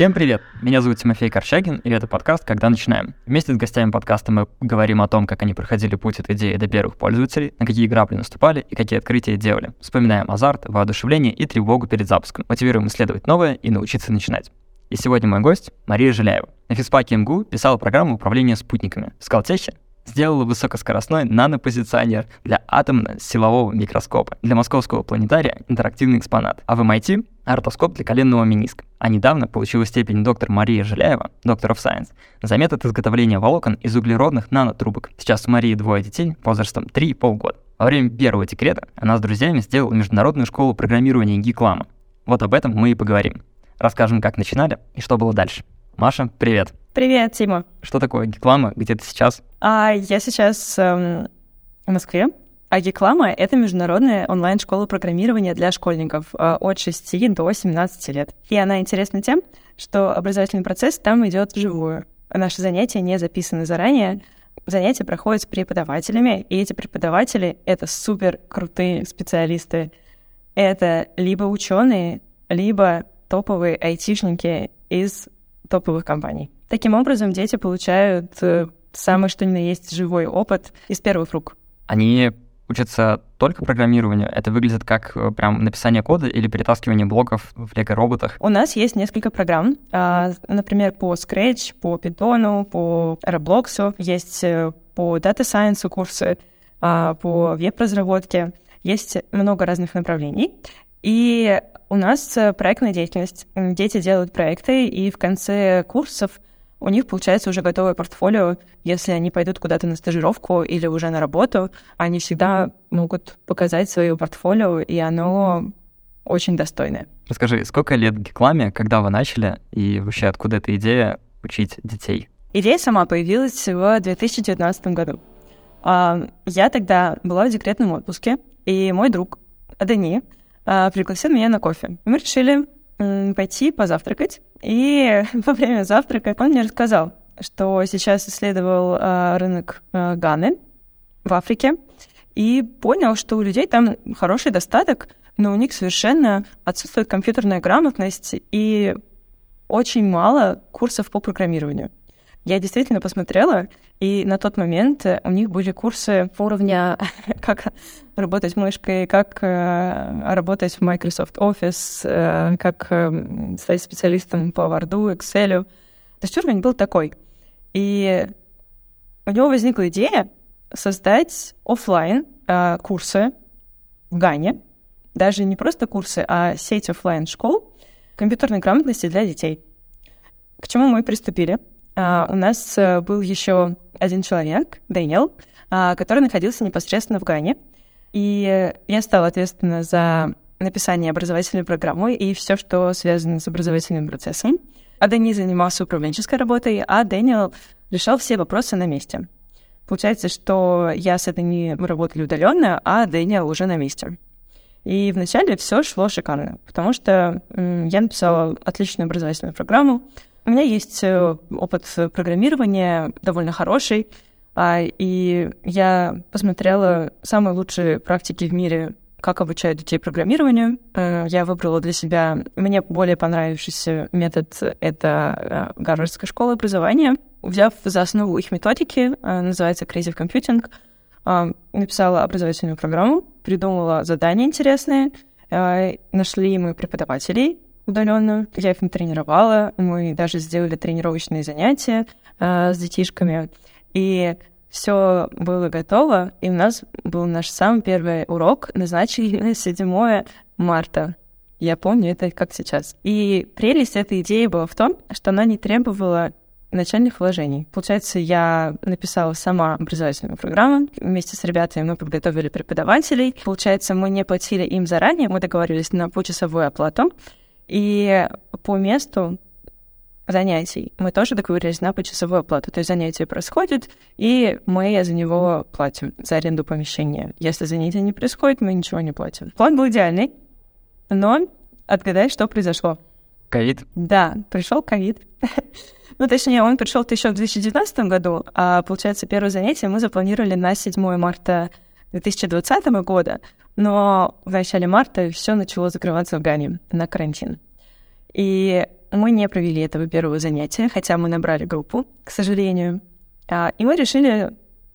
Всем привет! Меня зовут Тимофей Корчагин, и это подкаст «Когда начинаем». Вместе с гостями подкаста мы говорим о том, как они проходили путь от идеи до первых пользователей, на какие грабли наступали и какие открытия делали. Вспоминаем азарт, воодушевление и тревогу перед запуском. Мотивируем исследовать новое и научиться начинать. И сегодня мой гость Мария Жиляева. На физпаке МГУ писала программу управления спутниками. В Скалтехе сделала высокоскоростной нанопозиционер для атомно-силового микроскопа, для московского планетария интерактивный экспонат, а в MIT — ортоскоп для коленного мениска. А недавно получила степень доктор Мария Жиляева, доктор of Science, за метод изготовления волокон из углеродных нанотрубок. Сейчас у Марии двое детей возрастом 3 и полгода. Во время первого декрета она с друзьями сделала международную школу программирования Гиклама. Вот об этом мы и поговорим. Расскажем, как начинали и что было дальше. Маша, привет. Привет, Тима. Что такое Гиклама? Где ты сейчас? А, я сейчас эм, в Москве. А Гиклама — это международная онлайн-школа программирования для школьников э, от 6 до 17 лет. И она интересна тем, что образовательный процесс там идет вживую. Наши занятия не записаны заранее, занятия проходят с преподавателями, и эти преподаватели — это супер крутые специалисты. Это либо ученые, либо топовые айтишники из топовых компаний. Таким образом, дети получают э, самый что ни на есть живой опыт из первых рук. Они учатся только программированию? Это выглядит как э, прям написание кода или перетаскивание блоков в лего-роботах? У нас есть несколько программ, а, например, по Scratch, по Python, по Roblox, есть э, по Data Science курсы, а, по веб-разработке. Есть много разных направлений. И у нас э, проектная деятельность. Дети делают проекты, и в конце курсов у них получается уже готовое портфолио. Если они пойдут куда-то на стажировку или уже на работу, они всегда могут показать свое портфолио, и оно очень достойное. Расскажи, сколько лет Гекламе, когда вы начали, и вообще откуда эта идея учить детей? Идея сама появилась в 2019 году. А, я тогда была в декретном отпуске, и мой друг Адани а, пригласил меня на кофе. мы решили пойти позавтракать. И во время завтрака он мне рассказал, что сейчас исследовал а, рынок а, Ганы в Африке и понял, что у людей там хороший достаток, но у них совершенно отсутствует компьютерная грамотность и очень мало курсов по программированию. Я действительно посмотрела, и на тот момент э, у них были курсы уровня как работать мышкой, как э, работать в Microsoft Office, э, как стать специалистом по Word, Excel. То есть уровень был такой. И у него возникла идея создать офлайн курсы в Гане, даже не просто курсы, а сеть офлайн школ компьютерной грамотности для детей. К чему мы приступили? Uh, у нас uh, был еще один человек, Дэниел, uh, который находился непосредственно в Гане. И я стала ответственна за написание образовательной программы и все, что связано с образовательным процессом. А Дани занимался управленческой работой, а Дэниел решал все вопросы на месте. Получается, что я с этой не работали удаленно, а Дэниел уже на месте. И вначале все шло шикарно, потому что я написала отличную образовательную программу, у меня есть э, опыт программирования довольно хороший, а, и я посмотрела самые лучшие практики в мире, как обучают детей программированию. Э, я выбрала для себя мне более понравившийся метод — это э, Гарвардская школа образования. Взяв за основу их методики, называется Creative Computing, написала образовательную программу, придумала задания интересные, нашли мы преподавателей, удаленно. Я их натренировала. Мы даже сделали тренировочные занятия э, с детишками. И все было готово, и у нас был наш самый первый урок, назначенный на 7 марта. Я помню это как сейчас. И прелесть этой идеи была в том, что она не требовала начальных вложений. Получается, я написала сама образовательную программу. Вместе с ребятами мы подготовили преподавателей. Получается, мы не платили им заранее, мы договорились на почасовую оплату. И по месту занятий мы тоже договорились на почасовую оплату. То есть занятие происходит, и мы за него платим, за аренду помещения. Если занятие не происходит, мы ничего не платим. План был идеальный, но отгадай, что произошло. Ковид? Да, пришел ковид. ну, точнее, он пришел еще в 2019 году, а, получается, первое занятие мы запланировали на 7 марта 2020 года, но в начале марта все начало закрываться в Гане на карантин. И мы не провели этого первого занятия, хотя мы набрали группу, к сожалению. А, и мы решили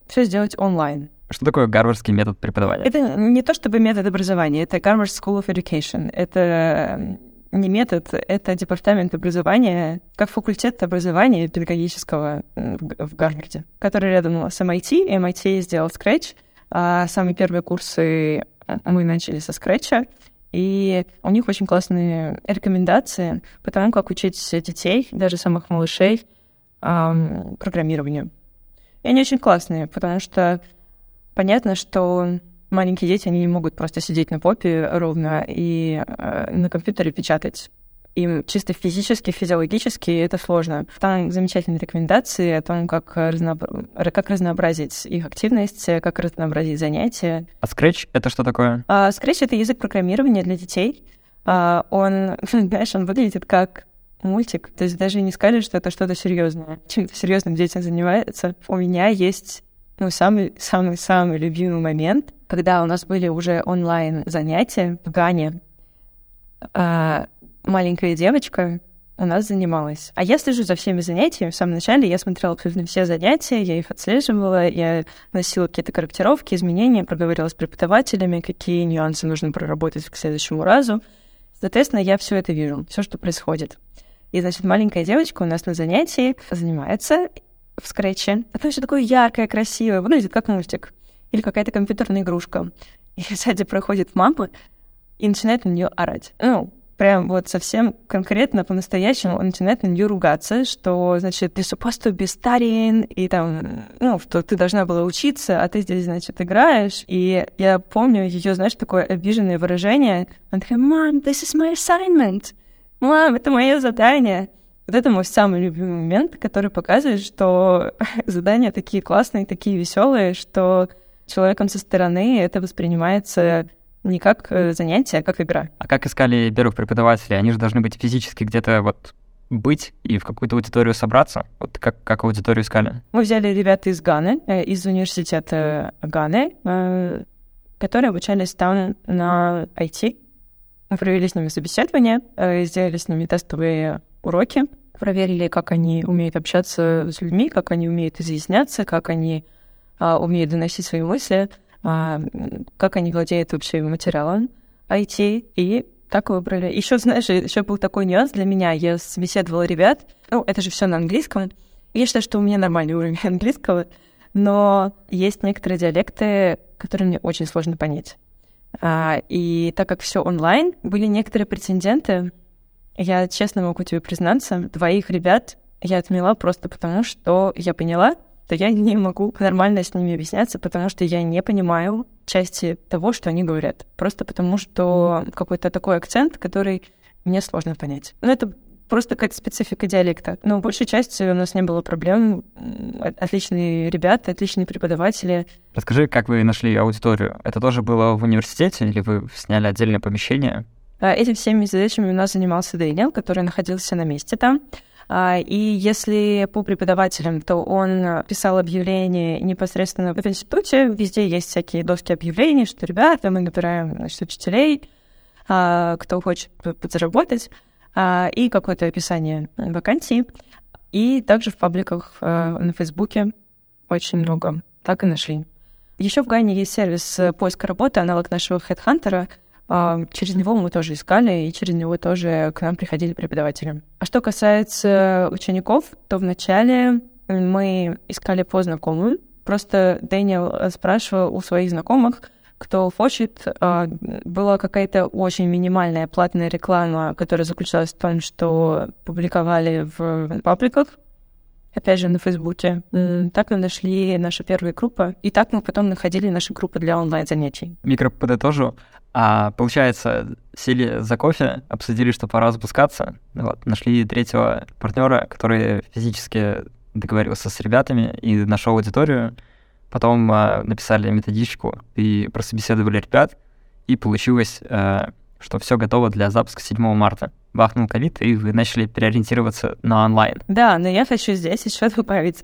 все сделать онлайн. Что такое гарвардский метод преподавания? Это не то чтобы метод образования, это Harvard School of Education. Это не метод, это департамент образования, как факультет образования педагогического в Гарварде, который рядом с MIT. MIT сделал Scratch. А самые первые курсы мы начали со Scratch. И у них очень классные рекомендации по тому, как учить детей, даже самых малышей, эм, программированию. И они очень классные, потому что понятно, что маленькие дети, они не могут просто сидеть на попе ровно и э, на компьютере печатать. Им чисто физически, физиологически это сложно. Там замечательные рекомендации о том, как, разно... как разнообразить их активность, как разнообразить занятия. А Scratch — это что такое? А, Scratch — это язык программирования для детей. А, он, знаешь, он выглядит как мультик. То есть даже не скажешь, что это что-то серьезное. Чем-то серьезным детям занимается. У меня есть ну, самый-самый-самый любимый момент, когда у нас были уже онлайн занятия в Гане. А, маленькая девочка у нас занималась. А я слежу за всеми занятиями. В самом начале я смотрела абсолютно все занятия, я их отслеживала, я носила какие-то корректировки, изменения, проговорила с преподавателями, какие нюансы нужно проработать к следующему разу. Соответственно, я все это вижу, все, что происходит. И, значит, маленькая девочка у нас на занятии занимается в скретче. Это все такое яркое, красивое, выглядит как мультик. Или какая-то компьютерная игрушка. И сзади проходит мама и начинает на нее орать. Ну, прям вот совсем конкретно, по-настоящему он начинает на нее ругаться, что, значит, ты be studying, и там, ну, что ты должна была учиться, а ты здесь, значит, играешь. И я помню ее, знаешь, такое обиженное выражение. Она такая, мам, this is my assignment. Мам, это мое задание. Вот это мой самый любимый момент, который показывает, что задания такие классные, такие веселые, что человеком со стороны это воспринимается не как э, занятие, а как игра. А как искали первых преподавателей? Они же должны быть физически где-то вот быть и в какую-то аудиторию собраться? Вот как, как аудиторию искали? Мы взяли ребят из Ганы, э, из университета Ганы, э, которые обучались там на IT. Мы провели с ними собеседование, сделали с ними тестовые уроки, проверили, как они умеют общаться с людьми, как они умеют изъясняться, как они а, умеют доносить свои мысли, как они владеют вообще материалом IT, и так выбрали. Еще, знаешь, еще был такой нюанс для меня. Я собеседовала ребят, ну, это же все на английском. Я считаю, что у меня нормальный уровень английского, но есть некоторые диалекты, которые мне очень сложно понять. А, и так как все онлайн, были некоторые претенденты, я честно могу тебе признаться, двоих ребят я отмела просто потому, что я поняла, что я не могу нормально с ними объясняться, потому что я не понимаю части того, что они говорят. Просто потому, что какой-то такой акцент, который мне сложно понять. Но это просто какая-то специфика диалекта. Но большей части у нас не было проблем. Отличные ребята, отличные преподаватели. Расскажи, как вы нашли аудиторию? Это тоже было в университете или вы сняли отдельное помещение? А, этими всеми задачами у нас занимался Дэниел, который находился на месте там. А, и если по преподавателям, то он писал объявления непосредственно в институте, везде есть всякие доски объявлений, что, ребята, мы набираем значит, учителей, а, кто хочет подзаработать, и какое-то описание вакансий. И также в пабликах на Фейсбуке очень много. Так и нашли. Еще в Гане есть сервис поиска работы, аналог нашего HeadHunter — а, через него мы тоже искали, и через него тоже к нам приходили преподаватели. А что касается учеников, то вначале мы искали по знакомым. Просто Дэниел спрашивал у своих знакомых, кто хочет. А, была какая-то очень минимальная платная реклама, которая заключалась в том, что публиковали в пабликах, опять же, на Фейсбуке. Так мы нашли нашу первую группу, и так мы потом находили наши группы для онлайн-занятий. Микро подытожу. А, получается, сели за кофе, обсудили, что пора запускаться. Вот, нашли третьего партнера, который физически договорился с ребятами и нашел аудиторию. Потом а, написали методичку и прособеседовали ребят. И получилось, а, что все готово для запуска 7 марта. Бахнул ковид, и вы начали переориентироваться на онлайн. Да, но я хочу здесь еще добавить.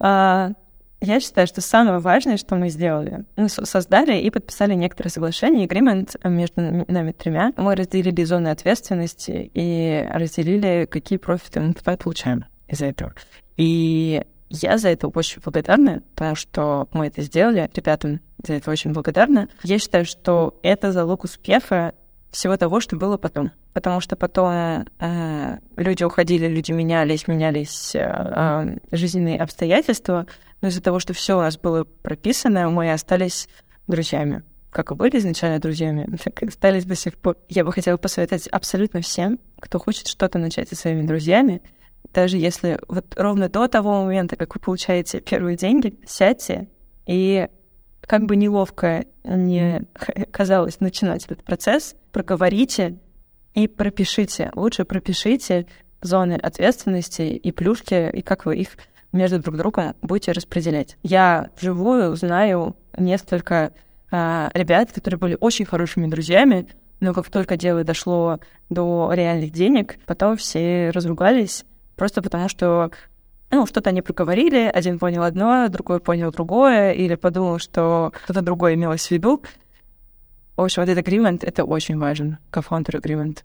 А, Я считаю, что самое важное, что мы сделали, мы создали и подписали некоторые соглашения, агримент между нами тремя. Мы разделили зоны ответственности и разделили, какие профиты мы получаем из-за этого. И я за это очень благодарна, потому что мы это сделали. Ребятам за это очень благодарна. Я считаю, что это залог успеха всего того, что было потом. Потому что потом э, люди уходили, люди менялись, менялись э, э, жизненные обстоятельства, но из-за того, что все у нас было прописано, мы остались друзьями. Как и были изначально друзьями, так и остались до сих пор. Я бы хотела посоветовать абсолютно всем, кто хочет что-то начать со своими друзьями, даже если вот ровно до того момента, как вы получаете первые деньги, сядьте и как бы неловко не казалось начинать этот процесс, проговорите и пропишите. Лучше пропишите зоны ответственности и плюшки, и как вы их между друг другом будете распределять. Я вживую знаю несколько а, ребят, которые были очень хорошими друзьями, но как только дело дошло до реальных денег, потом все разругались, просто потому что ну, что-то они проговорили, один понял одно, другой понял другое, или подумал, что кто-то другой имелось в виду. В общем, вот этот agreement — это очень важен, co-founder agreement.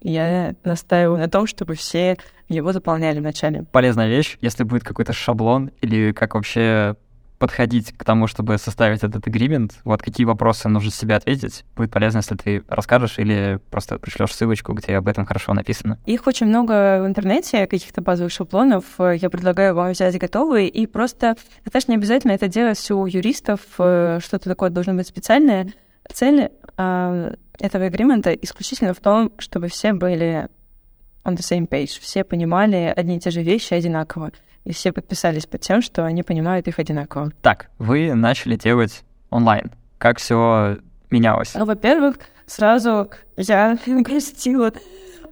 Я настаиваю на том, чтобы все его заполняли вначале. Полезная вещь, если будет какой-то шаблон или как вообще подходить к тому, чтобы составить этот агримент, вот какие вопросы нужно себе ответить, будет полезно, если ты расскажешь или просто пришлешь ссылочку, где об этом хорошо написано. Их очень много в интернете, каких-то базовых шаблонов. Я предлагаю вам взять готовые и просто, это не обязательно это делать у юристов, э, что-то такое должно быть специальное. Цель э, этого агримента исключительно в том, чтобы все были on the same page, все понимали одни и те же вещи одинаково и все подписались под тем, что они понимают их одинаково. Так, вы начали делать онлайн. Как все менялось? Ну, во-первых, сразу я грустила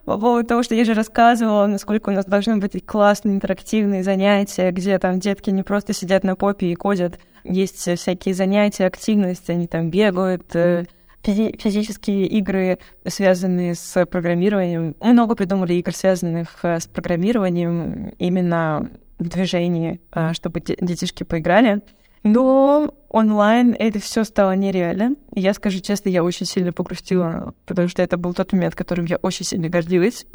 по поводу того, что я же рассказывала, насколько у нас должны быть классные интерактивные занятия, где там детки не просто сидят на попе и кодят, есть всякие занятия, активность, они там бегают, э, физи- физические игры, связанные с программированием. Мы много придумали игр, связанных э, с программированием именно в движении, а, чтобы детишки поиграли. Но онлайн это все стало нереально. И я скажу честно, я очень сильно погрустила, потому что это был тот момент, которым я очень сильно гордилась.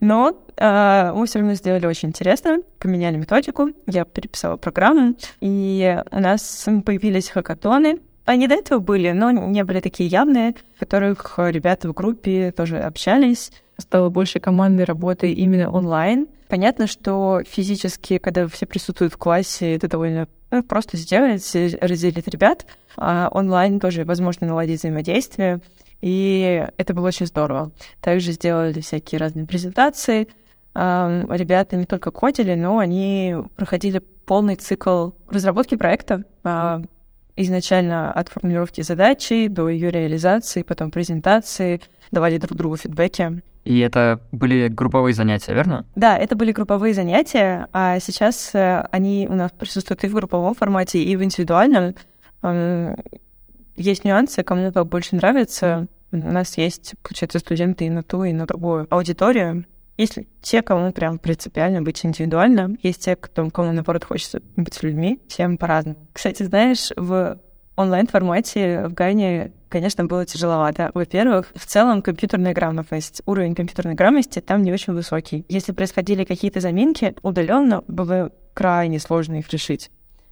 Но э, мы все равно сделали очень интересно, поменяли методику, я переписала программу, и у нас появились хакатоны. Они до этого были, но не были такие явные, в которых ребята в группе тоже общались. Стало больше командной работы именно онлайн. Понятно, что физически, когда все присутствуют в классе, это довольно ну, просто сделать, разделить ребят. А онлайн тоже возможно наладить взаимодействие. И это было очень здорово. Также сделали всякие разные презентации. Ребята не только кодили, но они проходили полный цикл разработки проекта а, изначально от формулировки задачи до ее реализации, потом презентации, давали друг другу фидбэки. И это были групповые занятия, верно? Да, это были групповые занятия, а сейчас э, они у нас присутствуют и в групповом формате, и в индивидуальном. Есть нюансы, кому как больше нравится. У нас есть, получается, студенты и на ту, и на другую аудиторию. Есть те, кому прям принципиально быть индивидуально, есть те, кто, кому, наоборот, хочется быть с людьми, всем по-разному. Кстати, знаешь, в онлайн-формате в Гане, конечно, было тяжеловато. Во-первых, в целом компьютерная грамотность, уровень компьютерной грамотности там не очень высокий. Если происходили какие-то заминки, удаленно было крайне сложно их решить.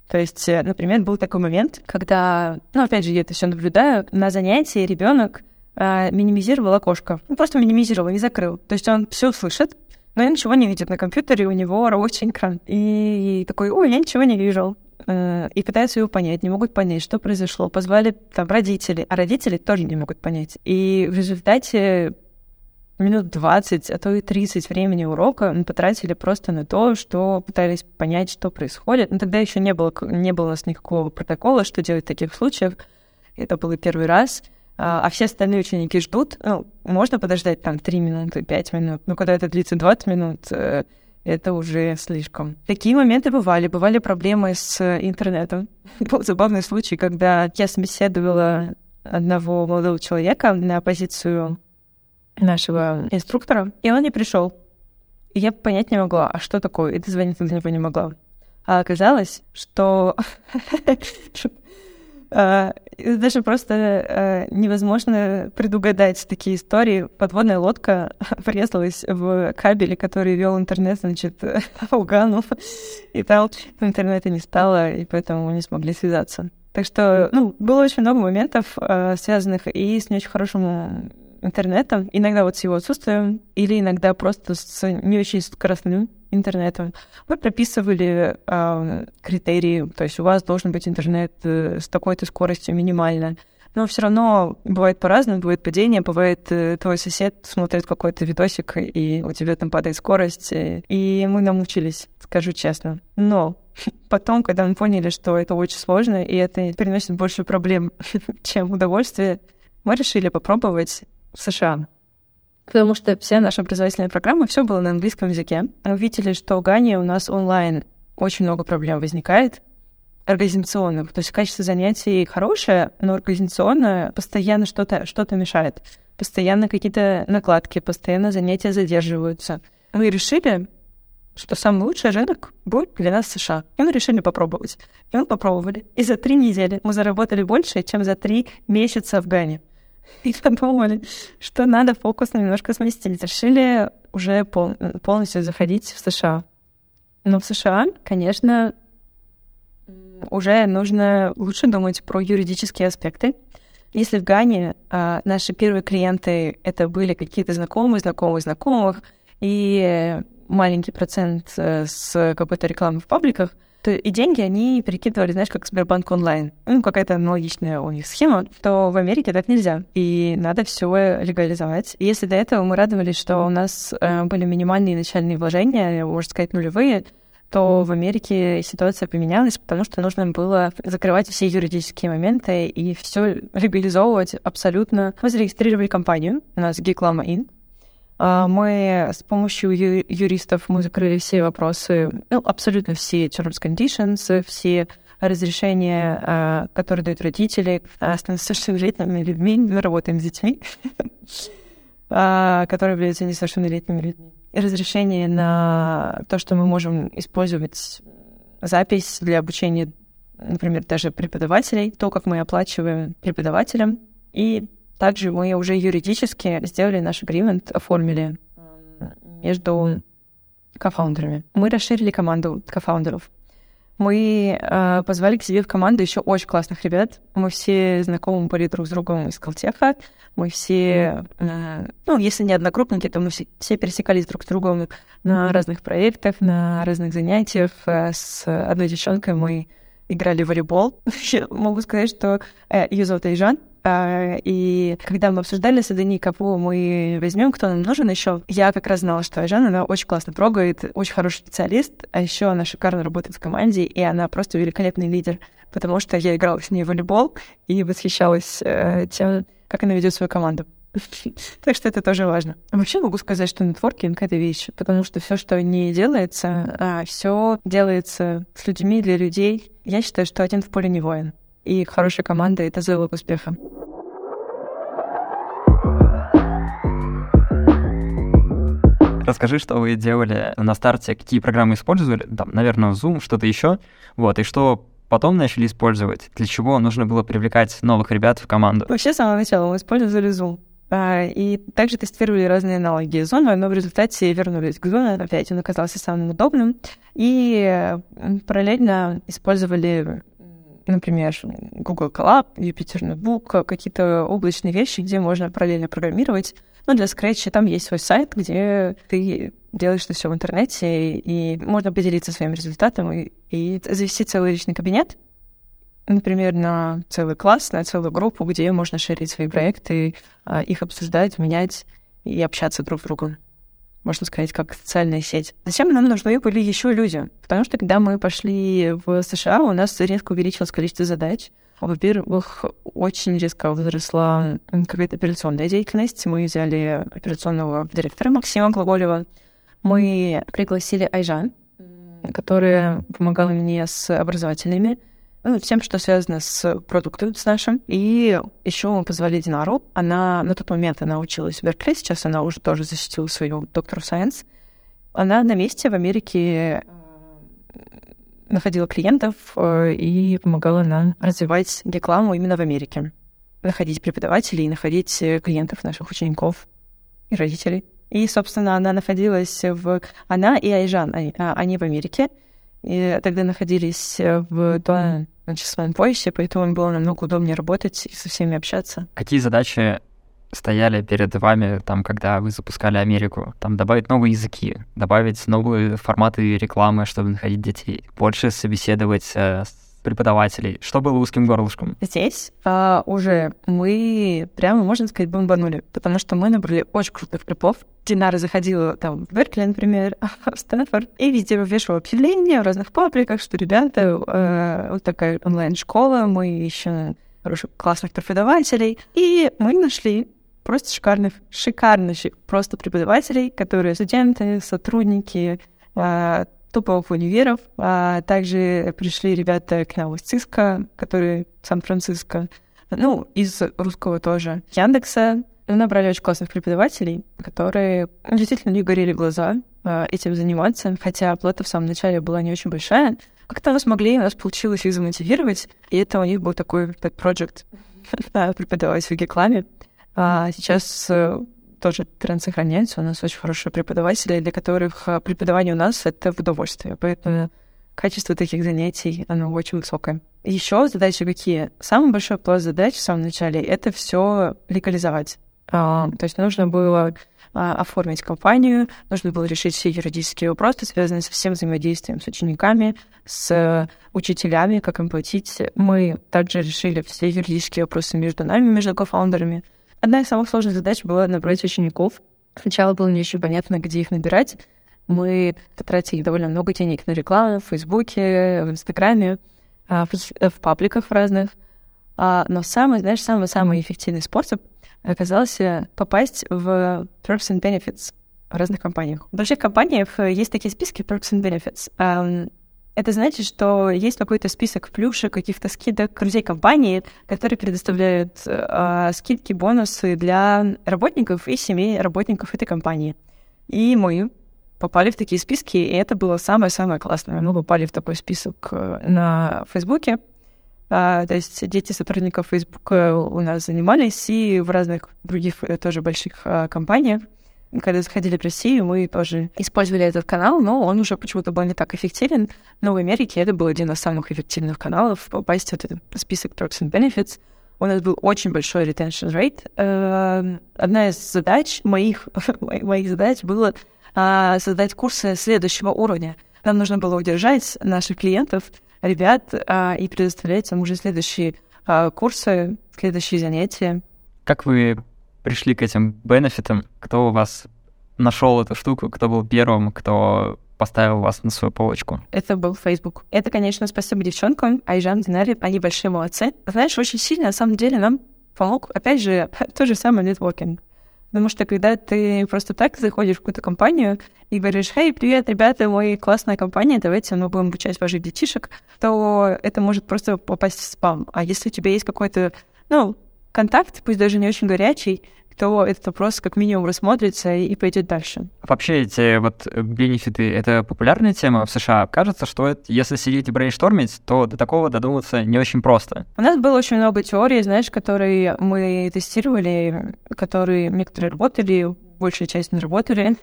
То есть, э, например, был такой момент, когда, ну, опять же, я это все наблюдаю, на занятии ребенок э, минимизировал окошко. Ну, просто минимизировал, не закрыл. То есть он все слышит, но ничего не видит на компьютере, у него рабочий экран. И такой, ой, я ничего не вижу. Э, и пытаются его понять, не могут понять, что произошло. Позвали там родители, а родители тоже не могут понять. И в результате минут 20, а то и 30 времени урока мы потратили просто на то, что пытались понять, что происходит. Но тогда еще не было, не было у нас никакого протокола, что делать в таких случаях. Это был первый раз. А, а все остальные ученики ждут. Ну, можно подождать там 3 минуты, 5 минут. Но когда это длится 20 минут, э, это уже слишком. Такие моменты бывали. Бывали проблемы с интернетом. Был забавный случай, когда я собеседовала одного молодого человека на позицию нашего инструктора, и он не пришел. И я понять не могла, а что такое, и дозвониться до него не могла. А оказалось, что даже просто э, невозможно предугадать такие истории. Подводная лодка врезалась в кабель, который вел интернет, значит, в Афгану, и там интернета не стало, и поэтому не смогли связаться. Так что, ну, было очень много моментов, э, связанных и с не очень хорошим интернетом, иногда вот с его отсутствием, или иногда просто с не очень скоростным интернетом. Мы прописывали э, критерии, то есть у вас должен быть интернет э, с такой-то скоростью минимально. Но все равно бывает по-разному, бывает падение, бывает э, твой сосед смотрит какой-то видосик, и у тебя там падает скорость. И мы научились, скажу честно. Но потом, когда мы поняли, что это очень сложно, и это приносит больше проблем, чем удовольствие, мы решили попробовать в США. Потому что вся наша образовательная программа, все было на английском языке. Увидели, что в Гане у нас онлайн очень много проблем возникает, организационных. То есть качество занятий хорошее, но организационно постоянно что-то что мешает. Постоянно какие-то накладки, постоянно занятия задерживаются. Мы решили, что самый лучший рынок будет для нас США. И мы решили попробовать. И мы попробовали. И за три недели мы заработали больше, чем за три месяца в Гане. И подумали, что надо фокус немножко сместить. Решили уже пол- полностью заходить в США. Но в США, конечно, уже нужно лучше думать про юридические аспекты. Если в Гане а, наши первые клиенты это были какие-то знакомые, знакомые знакомых, и маленький процент э, с какой-то рекламы в пабликах, то и деньги они перекидывали, знаешь, как Сбербанк онлайн. Ну, какая-то аналогичная у них схема, то в Америке так нельзя. И надо все легализовать. И если до этого мы радовались, что у нас э, были минимальные начальные вложения, можно сказать, нулевые, то в Америке ситуация поменялась, потому что нужно было закрывать все юридические моменты и все легализовывать абсолютно. Мы зарегистрировали компанию, у нас Geeklama In, а, мы с помощью ю- юристов мы закрыли все вопросы, ну, абсолютно все terms conditions, все разрешения, а, которые дают родители а, с несовершеннолетними людьми. Мы работаем с детьми, которые являются несовершеннолетними людьми. Разрешение на то, что мы можем использовать запись для обучения, например, даже преподавателей, то, как мы оплачиваем преподавателям, и также мы уже юридически сделали наш агримент, оформили между кофаундерами. Мы расширили команду кофаундеров. Мы э, позвали к себе в команду еще очень классных ребят. Мы все знакомы были друг с другом из Колтеха. Мы все, э, ну, если не одногруппники, то мы все, все пересекались друг с другом на разных проектах, на разных занятиях. Э, с одной девчонкой мы играли в волейбол. Могу сказать, что э, ее зовут Айжан. А, и когда мы обсуждали с Адани, кого мы возьмем, кто нам нужен еще, я как раз знала, что Айжан, она очень классно трогает, очень хороший специалист, а еще она шикарно работает в команде, и она просто великолепный лидер, потому что я играла с ней в волейбол и восхищалась э, тем, как она ведет свою команду. Так что это тоже важно. Вообще могу сказать, что нетворкинг — это вещь, потому что все, что не делается, а все делается с людьми для людей. Я считаю, что один в поле не воин. И хорошая команда — это залог успеха. Расскажи, что вы делали на старте, какие программы использовали, там, наверное, Zoom, что-то еще, вот, и что потом начали использовать, для чего нужно было привлекать новых ребят в команду? Вообще, с самого начала мы использовали Zoom. А, и также тестировали разные аналоги Zoom, но в результате вернулись к Zoom, опять он оказался самым удобным. И параллельно использовали например, Google Colab, Jupyter Notebook, какие-то облачные вещи, где можно параллельно программировать. Но для Scratch там есть свой сайт, где ты делаешь это все в интернете, и можно поделиться своим результатом и, и завести целый личный кабинет, например, на целый класс, на целую группу, где можно шерить свои проекты, а, их обсуждать, менять и общаться друг с другом можно сказать, как социальная сеть. Зачем нам нужны были еще люди? Потому что когда мы пошли в США, у нас резко увеличилось количество задач. Во-первых, очень резко возросла какая-то операционная деятельность. Мы взяли операционного директора Максима Глаголева. Мы пригласили Айжан, которая помогала мне с образовательными ну, всем, что связано с продуктом с нашим. И еще мы позвали Динару. Она на тот момент она училась в Беркли, сейчас она уже тоже защитила свою доктор Science. Она на месте в Америке находила клиентов э, и помогала нам развивать рекламу именно в Америке. Находить преподавателей, находить э, клиентов наших учеников и родителей. И, собственно, она находилась в... Она и Айжан, они, а, они в Америке. И тогда находились в том на часовом поясе, поэтому было намного удобнее работать и со всеми общаться. Какие задачи стояли перед вами, там, когда вы запускали Америку? Там добавить новые языки, добавить новые форматы рекламы, чтобы находить детей, больше собеседовать э, с преподавателей. Что было узким горлышком? Здесь а, уже мы прямо, можно сказать, бомбанули, потому что мы набрали очень крутых крипов. Динара заходила там в Беркли, например, в Стэнфорд, и везде вывешивала объявления в разных пабликах, что, ребята, э, вот такая онлайн-школа, мы ищем хороших, классных преподавателей. И мы нашли просто шикарных, шикарнейших просто преподавателей, которые студенты, сотрудники, э, топовых универов. А также пришли ребята к нам из ЦИСКа, которые Сан-Франциско, ну, из русского тоже. Яндекса. Набрали очень классных преподавателей, которые действительно не горели глаза а, этим заниматься, хотя оплата в самом начале была не очень большая. Как-то мы смогли, у нас получилось их замотивировать, и это у них был такой пэт-проект преподавать в рекламе. А сейчас э, тоже тренд сохраняется. У нас очень хорошие преподаватели, для которых а, преподавание у нас — это удовольствие. Поэтому качество таких занятий, оно очень высокое. Еще задачи какие? Самый большой пласт задач в самом начале — это все легализовать. А, то есть нужно было а, оформить компанию, нужно было решить все юридические вопросы, связанные со всем взаимодействием с учениками, с учителями, как им платить. Мы также решили все юридические вопросы между нами, между кофаундерами. Одна из самых сложных задач была набрать учеников. Сначала было не очень понятно, где их набирать. Мы потратили довольно много денег на рекламу в Фейсбуке, в Инстаграме, а, в пабликах разных. А, но самый, знаешь, самый-самый эффективный способ оказался попасть в Perks and Benefits в разных компаниях. В больших компаниях есть такие списки Perks and Benefits. Это значит, что есть какой-то список плюшек, каких-то скидок друзей компании, которые предоставляют э, скидки, бонусы для работников и семей работников этой компании. И мы попали в такие списки, и это было самое-самое классное. Мы попали в такой список э, на Фейсбуке. А, то есть дети сотрудников Фейсбука у нас занимались и в разных других э, тоже больших а, компаниях когда заходили в Россию, мы тоже использовали этот канал, но он уже почему-то был не так эффективен. Но в Америке это был один из самых эффективных каналов попасть в этот список Perks and Benefits. У нас был очень большой retention rate. Эм, одна из задач моих, моих задач было а, создать курсы следующего уровня. Нам нужно было удержать наших клиентов, ребят, а, и предоставлять им уже следующие а, курсы, следующие занятия. Как вы пришли к этим бенефитам? Кто у вас нашел эту штуку? Кто был первым, кто поставил вас на свою полочку? Это был Facebook. Это, конечно, спасибо девчонкам, Айжан, Динаре, они большие молодцы. Знаешь, очень сильно, на самом деле, нам помог, опять же, то же самое нетворкинг. Потому что когда ты просто так заходишь в какую-то компанию и говоришь, «Эй, привет, ребята, мы классная компания, давайте мы будем обучать ваших детишек», то это может просто попасть в спам. А если у тебя есть какой-то, ну, контакт, пусть даже не очень горячий, то этот вопрос как минимум рассмотрится и, пойдет дальше. Вообще эти вот бенефиты — это популярная тема в США. Кажется, что это, если сидеть и брейнштормить, то до такого додуматься не очень просто. У нас было очень много теорий, знаешь, которые мы тестировали, которые некоторые работали, большая часть не работали.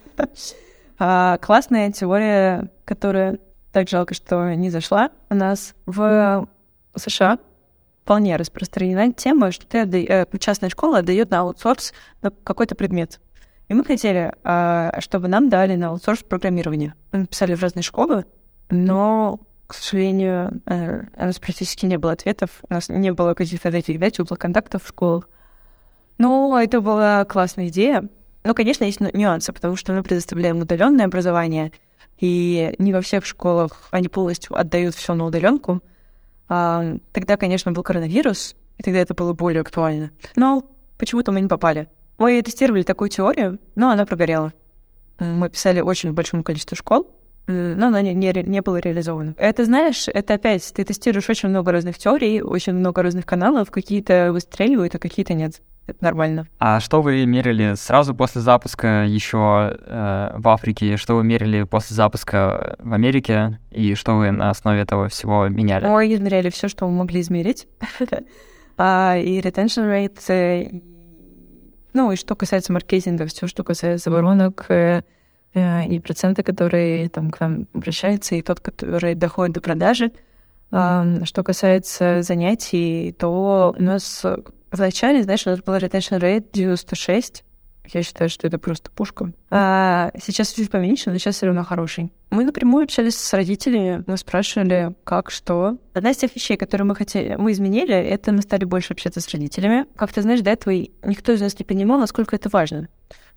а, классная теория, которая так жалко, что не зашла у нас в США, вполне распространена тема, что ты. Э, частная школа отдает на аутсорс на какой-то предмет. И мы хотели, а, чтобы нам дали на аутсорс программирование. Мы написали в разные школы, но, к сожалению, э, у нас практически не было ответов, у нас не было каких-то да, теплых контактов в школах. Но это была классная идея. Но, конечно, есть нюансы, потому что мы предоставляем удаленное образование, и не во всех школах они полностью отдают все на удаленку. А, тогда, конечно, был коронавирус, и тогда это было более актуально. Но почему-то мы не попали. Мы тестировали такую теорию, но она прогорела. Мы писали очень большому количеству школ, но она не, не, не была реализована. Это, знаешь, это опять, ты тестируешь очень много разных теорий, очень много разных каналов, какие-то выстреливают, а какие-то нет. Это нормально. А что вы мерили сразу после запуска еще э, в Африке? Что вы мерили после запуска в Америке? И что вы на основе этого всего меняли? Мы измеряли все, что мы могли измерить. А, и retention rate, э, ну и что касается маркетинга, все, что касается воронок, э, Э, и проценты, которые там к нам обращаются, и тот, который доходит до продажи. Что касается занятий, то у нас вначале, знаешь, у нас был retention rate 96. Я считаю, что это просто пушка. А сейчас чуть поменьше, но сейчас все равно хороший. Мы напрямую общались с родителями, мы спрашивали, как, что. Одна из тех вещей, которые мы хотели, мы изменили, это мы стали больше общаться с родителями. Как ты знаешь, до этого никто из нас не понимал, насколько это важно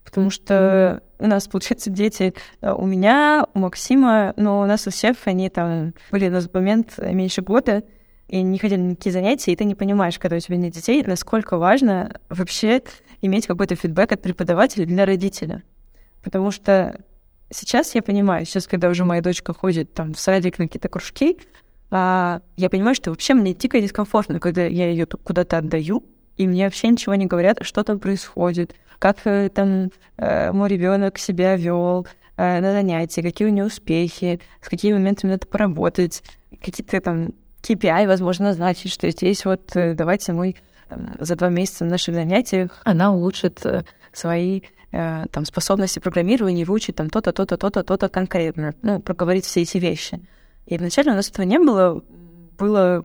потому что у нас, получается, дети э, у меня, у Максима, но у нас у всех они там были на момент меньше года, и не ходили на никакие занятия, и ты не понимаешь, когда у тебя нет детей, насколько важно вообще иметь какой-то фидбэк от преподавателя для родителя. Потому что сейчас я понимаю, сейчас, когда уже моя дочка ходит там в садик на какие-то кружки, а, я понимаю, что вообще мне дико дискомфортно, когда я ее куда-то отдаю, и мне вообще ничего не говорят, что там происходит, как э, там э, мой ребенок себя вел э, на занятии, какие у него успехи, с какими моментами надо поработать, какие-то там KPI, возможно, назначить, что здесь вот давайте мы за два месяца на наших занятиях она улучшит свои там способности программирования и выучит там то-то, то-то, то-то, то-то конкретно, ну, проговорить все эти вещи. И вначале у нас этого не было, было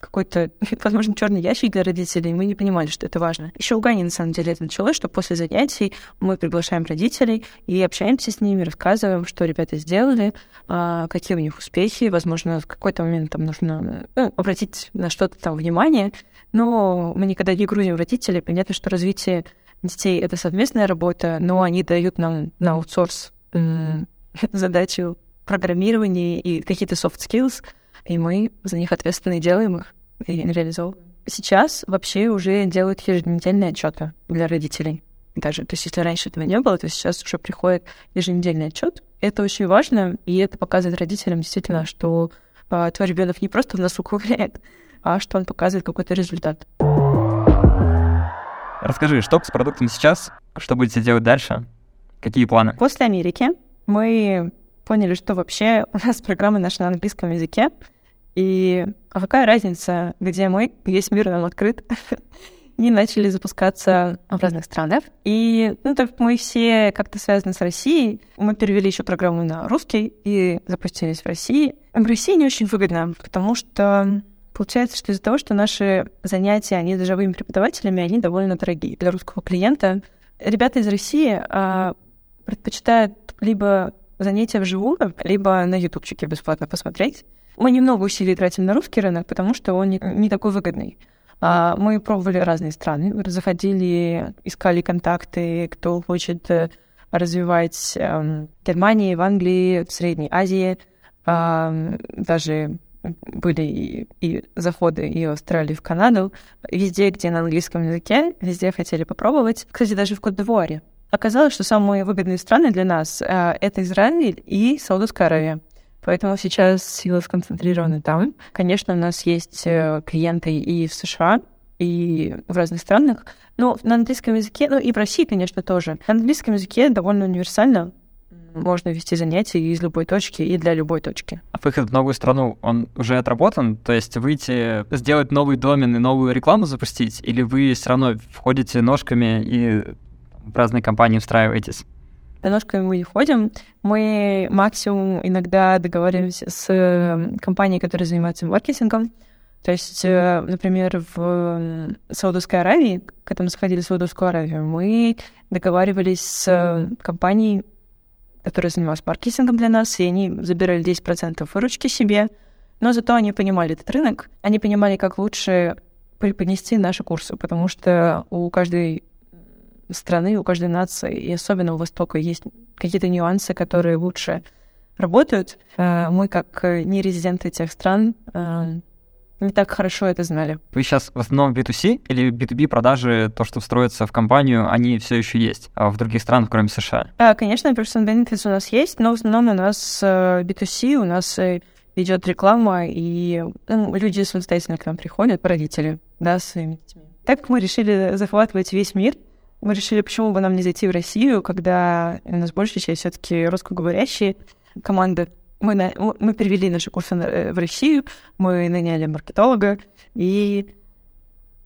какой-то, возможно, черный ящик для родителей, мы не понимали, что это важно. Еще у Гани, на самом деле, это началось, что после занятий мы приглашаем родителей и общаемся с ними, рассказываем, что ребята сделали, а, какие у них успехи, возможно, в какой-то момент там нужно ну, обратить на что-то там внимание, но мы никогда не грузим родителей. Понятно, что развитие детей — это совместная работа, но они дают нам на аутсорс задачу программирования и какие-то soft skills — и мы за них ответственны делаем их и реализовываем. Сейчас вообще уже делают еженедельные отчеты для родителей. Даже, то есть, если раньше этого не было, то сейчас уже приходит еженедельный отчет. Это очень важно, и это показывает родителям действительно, что а, твой ребенок не просто в носу ковыряет, а что он показывает какой-то результат. Расскажи, что с продуктом сейчас, что будете делать дальше, какие планы? После Америки мы поняли, что вообще у нас программа наша на английском языке, и а какая разница, где мы, весь мир нам открыт, и начали запускаться в разных странах. И, ну, так мы все как-то связаны с Россией. Мы перевели еще программу на русский и запустились в России. В России не очень выгодно, потому что получается, что из-за того, что наши занятия, они с живыми преподавателями, они довольно дорогие для русского клиента. Ребята из России а, предпочитают либо занятия вживую, либо на ютубчике бесплатно посмотреть. Мы немного усилий тратим на русский рынок, потому что он не, не такой выгодный. А, мы пробовали разные страны, заходили, искали контакты, кто хочет э, развивать в Германии, в Англии, в Средней Азии. Даже были и, и заходы и в Австралию, в Канаду. Везде, где на английском языке, везде хотели попробовать. Кстати, даже в Кот-д'Ивуаре. Оказалось, что самые выгодные страны для нас э, это Израиль и Саудовская Аравия. Поэтому сейчас силы сконцентрированы там. Конечно, у нас есть э, клиенты и в США, и в разных странах. Но на английском языке, ну и в России, конечно, тоже. На английском языке довольно универсально можно вести занятия из любой точки и для любой точки. А выход в новую страну, он уже отработан? То есть выйти, сделать новый домен и новую рекламу запустить? Или вы все равно входите ножками и в разные компании встраиваетесь? За ножками мы не ходим. Мы максимум иногда договариваемся с эм, компанией, которая занимается маркетингом. То есть, э, например, в Саудовской Аравии, когда мы сходили в Саудовскую Аравию, мы договаривались с компанией, которая занималась маркетингом для нас, и они забирали 10% выручки себе, но зато они понимали этот рынок, они понимали, как лучше преподнести наши курсы, потому что у каждой страны, у каждой нации, и особенно у Востока, есть какие-то нюансы, которые лучше работают. Э, мы, как не резиденты тех стран, э, не так хорошо это знали. Вы сейчас в основном B2C или B2B продажи, то, что встроится в компанию, они все еще есть а в других странах, кроме США? А, конечно, Person Benefits у нас есть, но в основном у нас B2C, у нас идет реклама, и ну, люди самостоятельно к нам приходят, родители, да, с своими детьми. Так как мы решили захватывать весь мир, мы решили, почему бы нам не зайти в Россию, когда у нас большая часть все таки русскоговорящие команды. Мы, на, мы перевели наши курсы э, в Россию, мы наняли маркетолога, и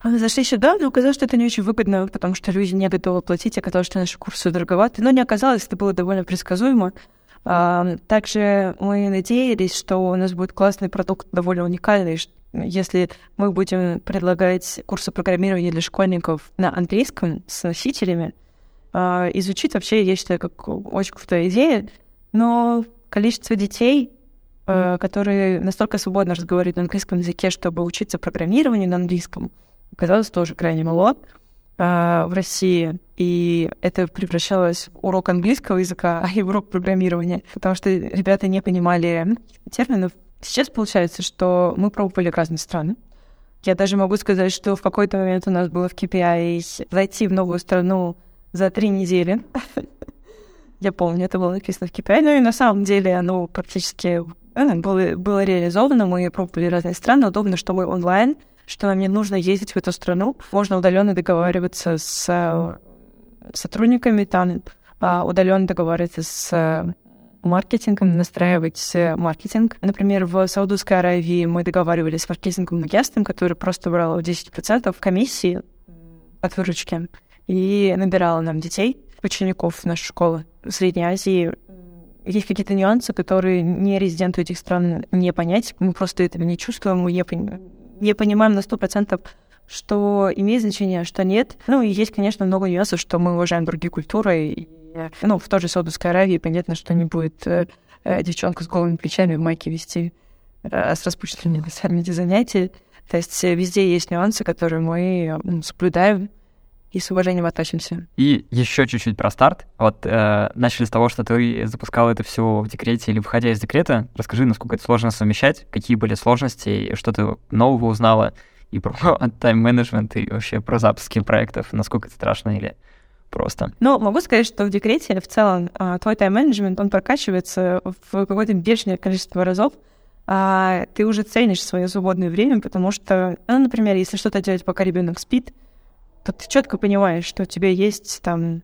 зашли сюда, но оказалось, что это не очень выгодно, потому что люди не готовы платить, оказалось, что наши курсы дороговаты. Но не оказалось, это было довольно предсказуемо. Также мы надеялись, что у нас будет классный продукт, довольно уникальный, если мы будем предлагать курсы программирования для школьников на английском с носителями. А, изучить вообще, я считаю, как очень крутая идея, но количество детей, mm. которые настолько свободно разговаривают на английском языке, чтобы учиться программированию на английском, оказалось тоже крайне мало э, в России. И это превращалось в урок английского языка, а в урок программирования, потому что ребята не понимали терминов. Сейчас получается, что мы пробовали разные страны. Я даже могу сказать, что в какой-то момент у нас было в KPI зайти в новую страну за три недели. Я помню, это было написано в KPI, но и на самом деле оно практически э, было, было реализовано. Мы пробовали разные страны. Удобно, что мы онлайн, что нам не нужно ездить в эту страну. Можно удаленно договариваться с э, сотрудниками там, а удаленно договариваться с маркетингом, настраивать маркетинг. Например, в Саудовской Аравии мы договаривались с маркетинговым агентством, который просто брал 10% комиссии от выручки и набирала нам детей, учеников нашей школы в Средней Азии. Есть какие-то нюансы, которые не резиденту этих стран не понять. Мы просто этого не чувствуем, мы не, не понимаем на сто процентов, что имеет значение, а что нет. Ну, и есть, конечно, много нюансов, что мы уважаем другие культуры. И, ну, в той же Саудовской Аравии понятно, что не будет э, э, девчонка с голыми плечами в майке вести э, с распущенными волосами эти занятия. То есть э, везде есть нюансы, которые мы э, соблюдаем и с уважением относимся. И еще чуть-чуть про старт. Вот э, начали с того, что ты запускал это все в декрете или выходя из декрета. Расскажи, насколько это сложно совмещать, какие были сложности, что ты нового узнала, и про тайм-менеджмент, и вообще про запуски проектов, насколько это страшно или просто. Ну, могу сказать, что в декрете в целом а, твой тайм-менеджмент, он прокачивается в какое-то бешеное количество разов, а ты уже ценишь свое свободное время, потому что, ну, например, если что-то делать, пока ребенок спит, то ты четко понимаешь, что у тебя есть там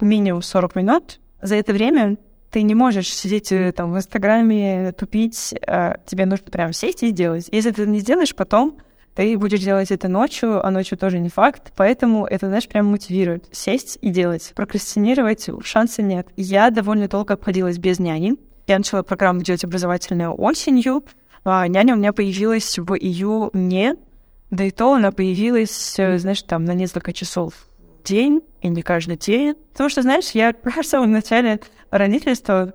минимум 40 минут. За это время ты не можешь сидеть э, там в Инстаграме, тупить, а тебе нужно прям сесть и сделать. Если ты не сделаешь, потом ты будешь делать это ночью, а ночью тоже не факт, поэтому это, знаешь, прям мотивирует сесть и делать. Прокрастинировать шанса нет. Я довольно долго обходилась без няни. Я начала программу делать образовательную осенью. А няня у меня появилась в июне да и то она появилась, э, знаешь, там на несколько часов день или каждый день. Потому что, знаешь, я в самом начале родительства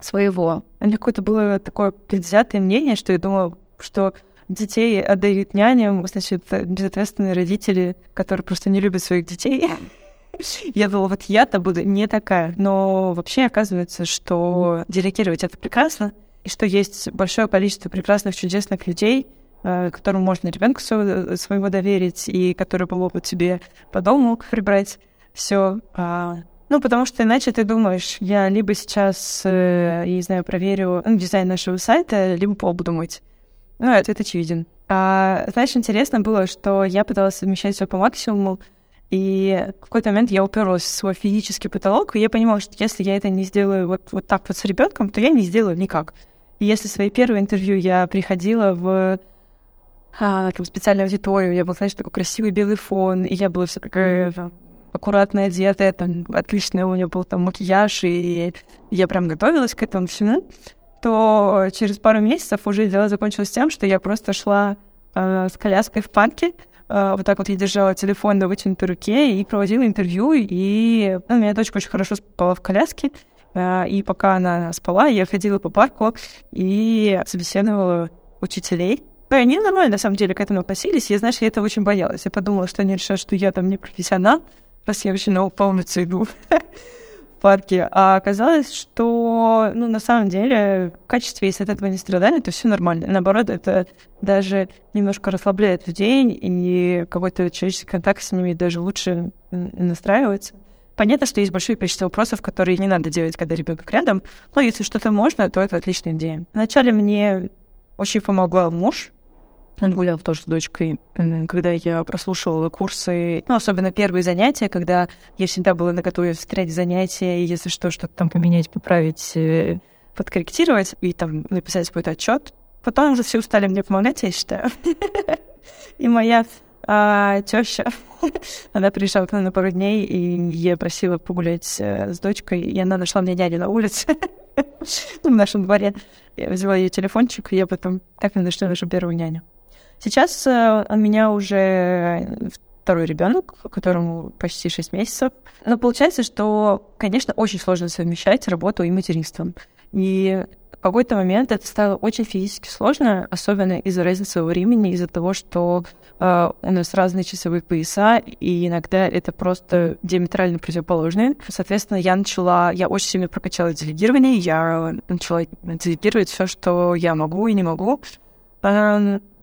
своего, у меня какое-то было такое предвзятое мнение, что я думала, что детей отдают няням, значит, безответственные родители, которые просто не любят своих детей. Я думала, вот я-то буду не такая. Но вообще оказывается, что делегировать это прекрасно, и что есть большое количество прекрасных, чудесных людей, Э, которому можно ребенка своего, своего доверить и которые помогут тебе по дому прибрать все. А, ну, потому что иначе ты думаешь, я либо сейчас, э, я не знаю, проверю ну, дизайн нашего сайта, либо пол буду мыть. Ну, ответ очевиден. А, знаешь, интересно было, что я пыталась совмещать все по максимуму, и в какой-то момент я уперлась в свой физический потолок, и я понимала, что если я это не сделаю вот, вот так вот с ребенком, то я не сделаю никак. И если в свои первые интервью я приходила в а, бы специальную аудиторию, я был, знаешь, такой красивый белый фон, и я была вся такая аккуратно одетая, там, отличный у меня был там макияж, и я прям готовилась к этому всему, то через пару месяцев уже дело закончилось тем, что я просто шла э, с коляской в парке, э, вот так вот я держала телефон на вытянутой руке и проводила интервью, и ну, меня дочка очень хорошо спала в коляске, э, и пока она спала, я ходила по парку и собеседовала учителей, и они нормально, на самом деле, к этому относились. Я, знаешь, я этого очень боялась. Я подумала, что они решат, что я там не профессионал, раз я вообще на улицу иду парке, а оказалось, что, ну, на самом деле, в качестве, если от этого не страдали, то все нормально. Наоборот, это даже немножко расслабляет людей, и какой-то человеческий контакт с ними даже лучше настраивается. Понятно, что есть большое количество вопросов, которые не надо делать, когда ребенок рядом, но если что-то можно, то это отличная идея. Вначале мне очень помогла муж, он гулял тоже с дочкой, когда я прослушивала курсы, ну, особенно первые занятия, когда я всегда была на готове встрять занятия, и если что, что-то там поменять, поправить, э, подкорректировать и там написать какой-то отчет. Потом уже все устали мне помогать, я считаю. И моя а, теща, она приезжала к нам на пару дней, и я просила погулять э, с дочкой, и она нашла мне дядю на улице, в нашем дворе. Я взяла ее телефончик, и я потом так и нашла нашу первую няню. Сейчас э, у меня уже второй ребенок, которому почти 6 месяцев. Но получается, что, конечно, очень сложно совмещать работу и материнство. И в какой-то момент это стало очень физически сложно, особенно из-за разницы времени, из-за того, что э, у нас разные часовые пояса, и иногда это просто диаметрально противоположные. Соответственно, я начала, я очень сильно прокачала делегирование, я начала делегировать все, что я могу и не могу.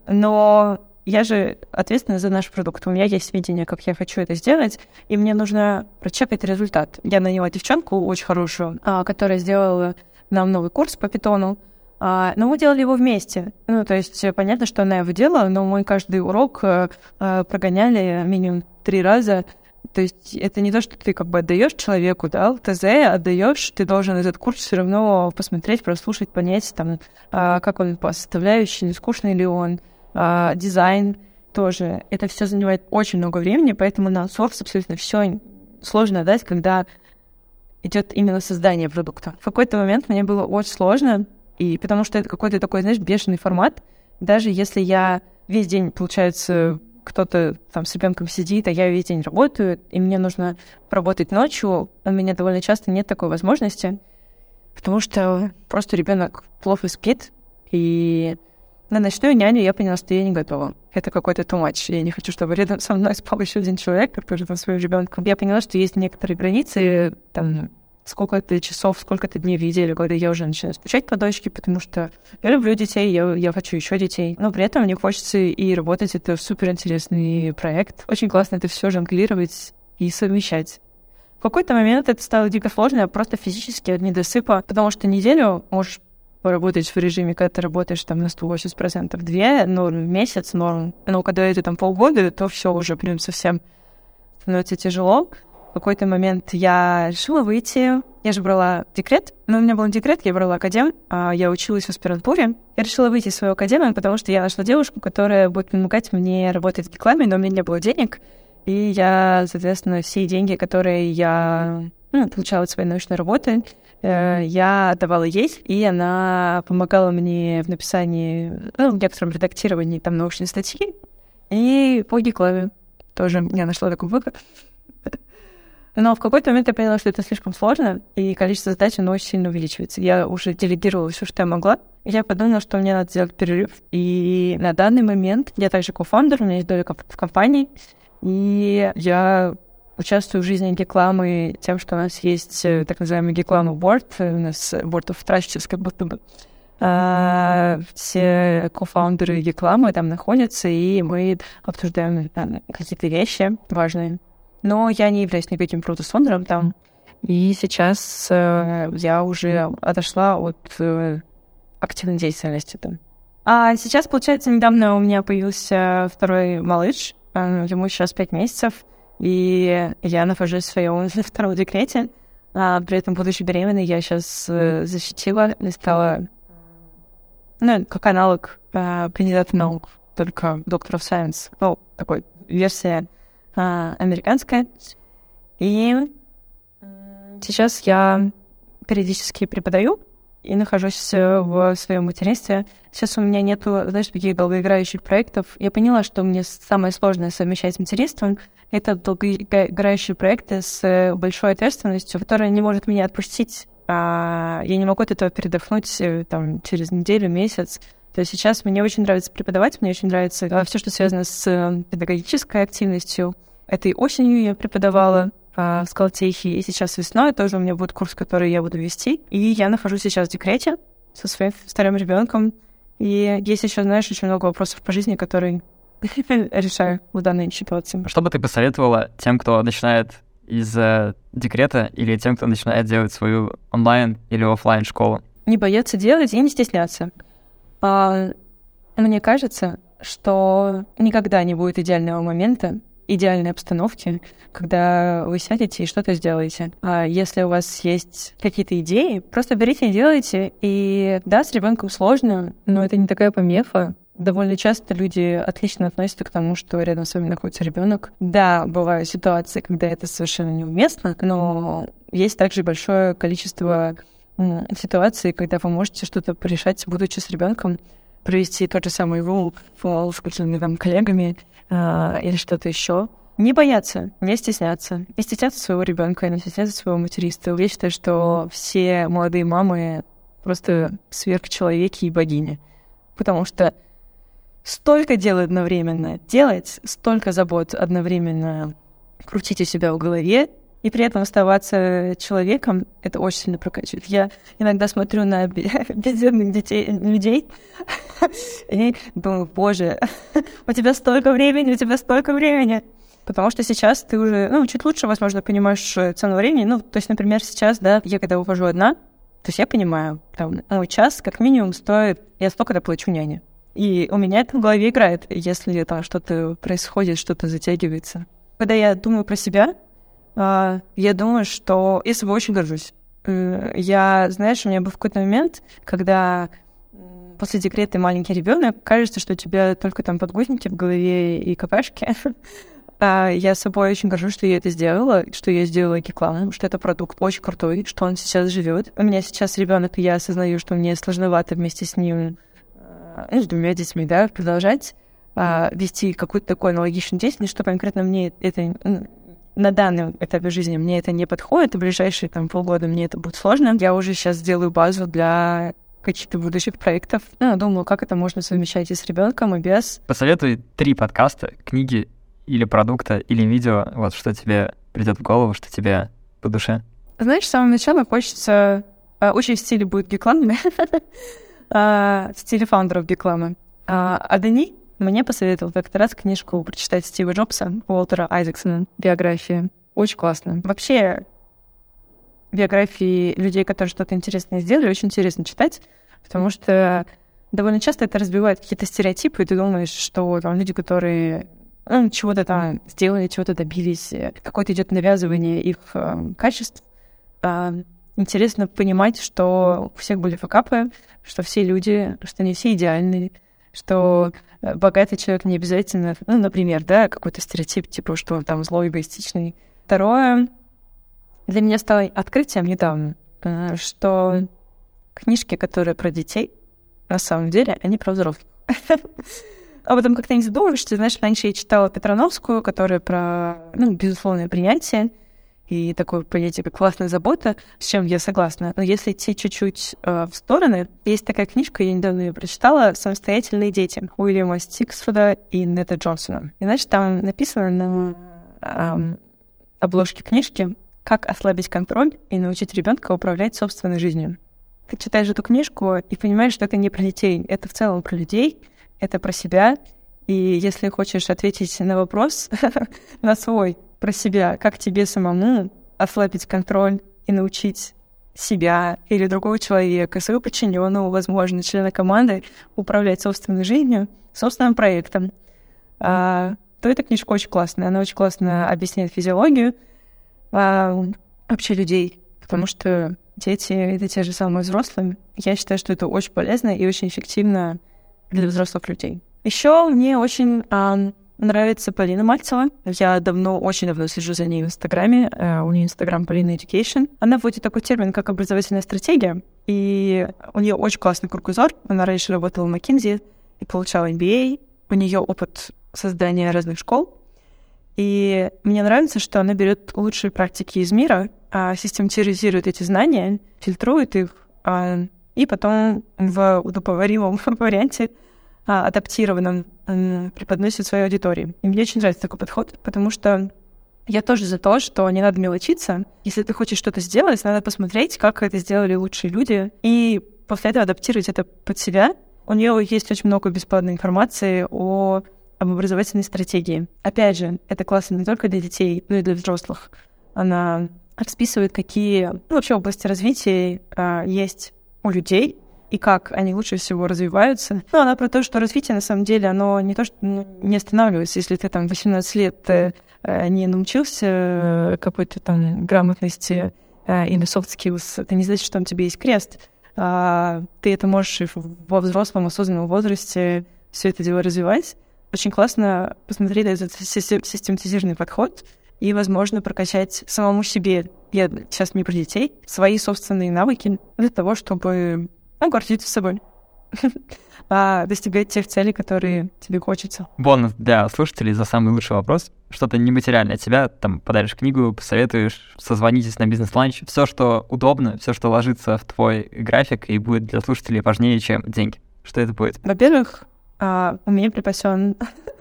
Но я же ответственна за наш продукт. У меня есть видение, как я хочу это сделать, и мне нужно прочекать результат. Я наняла девчонку очень хорошую, а, которая сделала нам новый курс по питону, а, но мы делали его вместе. Ну, то есть понятно, что она его делала, но мы каждый урок э, э, прогоняли минимум три раза. То есть это не то, что ты как бы отдаешь человеку, да, ТЗ отдаешь, ты должен этот курс все равно посмотреть, прослушать, понять, там, а, как он по составляющей, скучный ли он, а, дизайн тоже. Это все занимает очень много времени, поэтому на аутсорс абсолютно все сложно дать, когда идет именно создание продукта. В какой-то момент мне было очень сложно, и потому что это какой-то такой, знаешь, бешеный формат. Даже если я весь день, получается, кто-то там с ребенком сидит, а я весь день работаю, и мне нужно поработать ночью, у меня довольно часто нет такой возможности, потому что просто ребенок плохо спит, и на ночную няню я поняла, что я не готова. Это какой-то much. Я не хочу, чтобы рядом со мной спал еще один человек, который там своим ребенком. Я поняла, что есть некоторые границы, там, сколько-то часов, сколько-то дней в неделю, когда я уже начинаю скучать по дочке, потому что я люблю детей, я, я хочу еще детей. Но при этом мне хочется и работать. Это супер интересный проект. Очень классно это все жонглировать и совмещать. В какой-то момент это стало дико сложно, просто физически от недосыпа, потому что неделю можешь поработать в режиме, когда ты работаешь там на 180%, две норм, месяц норм. Но когда это там полгода, то все уже прям совсем становится тяжело. В какой-то момент я решила выйти. Я же брала декрет. Но у меня был декрет, я брала академ. А я училась в аспирантуре. Я решила выйти из своего академии, потому что я нашла девушку, которая будет помогать мне работать в рекламе, но у меня не было денег. И я, соответственно, все деньги, которые я ну, получала от своей научной работы, Э, я давала ей, и она помогала мне в написании, ну, в некотором редактировании там научной статьи. И по гиклаве тоже я нашла такой выход. Но в какой-то момент я поняла, что это слишком сложно, и количество задач, оно очень сильно увеличивается. Я уже делегировала все, что я могла. Я подумала, что мне надо сделать перерыв. И на данный момент я также кофаундер, у меня есть доля в компании, и я участвую в жизни рекламы тем, что у нас есть э, так называемый реклама board, у нас board of trust, как будто бы а, все кофаундеры рекламы там находятся, и мы обсуждаем какие-то вещи важные. Но я не являюсь никаким продуктофондером там, и сейчас э, я уже отошла от э, активной деятельности там. А сейчас, получается, недавно у меня появился второй малыш, ему сейчас пять месяцев, и я нахожусь в своем втором декрете. А при этом, будучи беременной, я сейчас э, защитила и стала, ну, как аналог э, кандидата наук, только доктор of science. Ну, такой версия э, американская. И сейчас я периодически преподаю и нахожусь э, в своем материнстве. Сейчас у меня нету, знаешь, таких долгоиграющих проектов. Я поняла, что мне самое сложное совмещать с материнством — это долгоиграющие проекты с э, большой ответственностью, которая не может меня отпустить. А я не могу от этого передохнуть э, там, через неделю, месяц. То есть сейчас мне очень нравится преподавать, мне очень нравится все, что связано с педагогической активностью. Этой осенью я преподавала в Скалтехе, и сейчас весной тоже у меня будет курс, который я буду вести. И я нахожусь сейчас в декрете со своим вторым ребенком. И есть еще, знаешь, очень много вопросов по жизни, которые решаю в данной ситуации. Что бы ты посоветовала тем, кто начинает из э, декрета или тем, кто начинает делать свою онлайн или офлайн школу? Не бояться делать и не стесняться. А, мне кажется, что никогда не будет идеального момента, идеальной обстановки, когда вы сядете и что-то сделаете. А если у вас есть какие-то идеи, просто берите и делайте. И да, с ребенком сложно, но это не такая помеха. Довольно часто люди отлично относятся к тому, что рядом с вами находится ребенок. Да, бывают ситуации, когда это совершенно неуместно, но есть также большое количество ситуаций, когда вы можете что-то решать, будучи с ребенком, провести тот же самый рул с какими-то там коллегами или что-то еще. Не бояться, не стесняться. Не стесняться своего ребенка, не стесняться своего материнства. Я считаю, что все молодые мамы просто сверхчеловеки и богини. Потому что столько дел одновременно делать, столько забот одновременно крутить у себя в голове, и при этом оставаться человеком, это очень сильно прокачивает. Я иногда смотрю на бездетных детей, людей и думаю, боже, у тебя столько времени, у тебя столько времени. Потому что сейчас ты уже, ну, чуть лучше, возможно, понимаешь цену времени. Ну, то есть, например, сейчас, да, я когда ухожу одна, то есть я понимаю, там, мой час как минимум стоит, я столько доплачу няне. И у меня это в голове играет, если там что-то происходит, что-то затягивается. Когда я думаю про себя, я думаю, что я собой очень горжусь. Я, знаешь, у меня был какой-то момент, когда после декрета маленький ребенок, кажется, что у тебя только там подгузники в голове и какашки. А я собой очень горжусь, что я это сделала, что я сделала Геклам, что это продукт очень крутой, что он сейчас живет. У меня сейчас ребенок, и я осознаю, что мне сложновато вместе с ним, ну, с двумя детьми, да, продолжать а, вести какую-то такую аналогичную деятельность, что конкретно мне это на данном этапе жизни мне это не подходит, и в ближайшие там полгода мне это будет сложно. Я уже сейчас сделаю базу для каких-то будущих проектов. Ну, я думаю, как это можно совмещать и с ребенком, и без. Посоветуй три подкаста, книги или продукта, или видео, вот что тебе придет в голову, что тебе по душе. Знаешь, с самого начала хочется... А, очень в стиле будет Геклама, а, в стиле фаундеров Геклама. А Дани мне посоветовал как-то раз книжку прочитать Стива Джобса, Уолтера Айзексона, биография. Очень классно. Вообще, биографии людей, которые что-то интересное сделали, очень интересно читать, потому что довольно часто это разбивает какие-то стереотипы, и ты думаешь, что там люди, которые ну, чего-то там сделали, чего-то добились, какое-то идет навязывание их э, качеств. Э, интересно понимать, что у всех были факапы, что все люди, что не все идеальные, что э, богатый человек не обязательно, ну, например, да, какой-то стереотип, типа, что он там злой, эгоистичный. Второе, для меня стало открытием недавно, э, что книжки, которые про детей, на самом деле, они про взрослых. Об этом как-то не задумываешься. Знаешь, раньше я читала Петрановскую, которая про, ну, безусловное принятие и такое понятие, как классная забота, с чем я согласна. Но если идти чуть-чуть э, в стороны, есть такая книжка, я недавно ее прочитала, «Самостоятельные дети» Уильяма Стиксфорда и Нета Джонсона. И, знаешь, там написано на э, обложке книжки «Как ослабить контроль и научить ребенка управлять собственной жизнью». Ты читаешь эту книжку и понимаешь, что это не про детей, это в целом про людей, это про себя. И если хочешь ответить на вопрос, на свой, про себя, как тебе самому ослабить контроль и научить себя или другого человека, своего подчиненного, возможно, члена команды управлять собственной жизнью, собственным проектом, а, то эта книжка очень классная. Она очень классно объясняет физиологию а, вообще людей, потому что дети — это те же самые взрослые. Я считаю, что это очень полезно и очень эффективно для взрослых людей. Еще мне очень а, нравится Полина Мальцева. Я давно, очень давно слежу за ней в Инстаграме. Uh, у нее Инстаграм Полина Education. Она вводит такой термин, как образовательная стратегия. И у нее очень классный кругозор. Она раньше работала в McKinsey и получала MBA. У нее опыт создания разных школ. И мне нравится, что она берет лучшие практики из мира, а систематизирует эти знания, фильтрует их, а, и потом в удобоваримом варианте адаптированном преподносит своей аудитории. И мне очень нравится такой подход, потому что Я тоже за то, что не надо мелочиться. Если ты хочешь что-то сделать, надо посмотреть, как это сделали лучшие люди, и после этого адаптировать это под себя. У нее есть очень много бесплатной информации о об образовательной стратегии. Опять же, это классно не только для детей, но и для взрослых. Она расписывает, какие ну, вообще области развития э, есть у людей, и как они лучше всего развиваются. Ну, она про то, что развитие, на самом деле, оно не то, что ну, не останавливается. Если ты там 18 лет э, не научился э, какой-то там грамотности э, или soft skills, это не значит, что там тебе есть крест. А, ты это можешь во взрослом осознанном возрасте все это дело развивать. Очень классно посмотреть на этот систематизированный подход и, возможно, прокачать самому себе, я сейчас не про детей, свои собственные навыки для того, чтобы ну, гордиться собой. а достигать тех целей, которые тебе хочется. Бонус для слушателей за самый лучший вопрос. Что-то нематериальное от тебя, там, подаришь книгу, посоветуешь, созвонитесь на бизнес-ланч. Все, что удобно, все, что ложится в твой график и будет для слушателей важнее, чем деньги. Что это будет? Во-первых, а, у меня припасен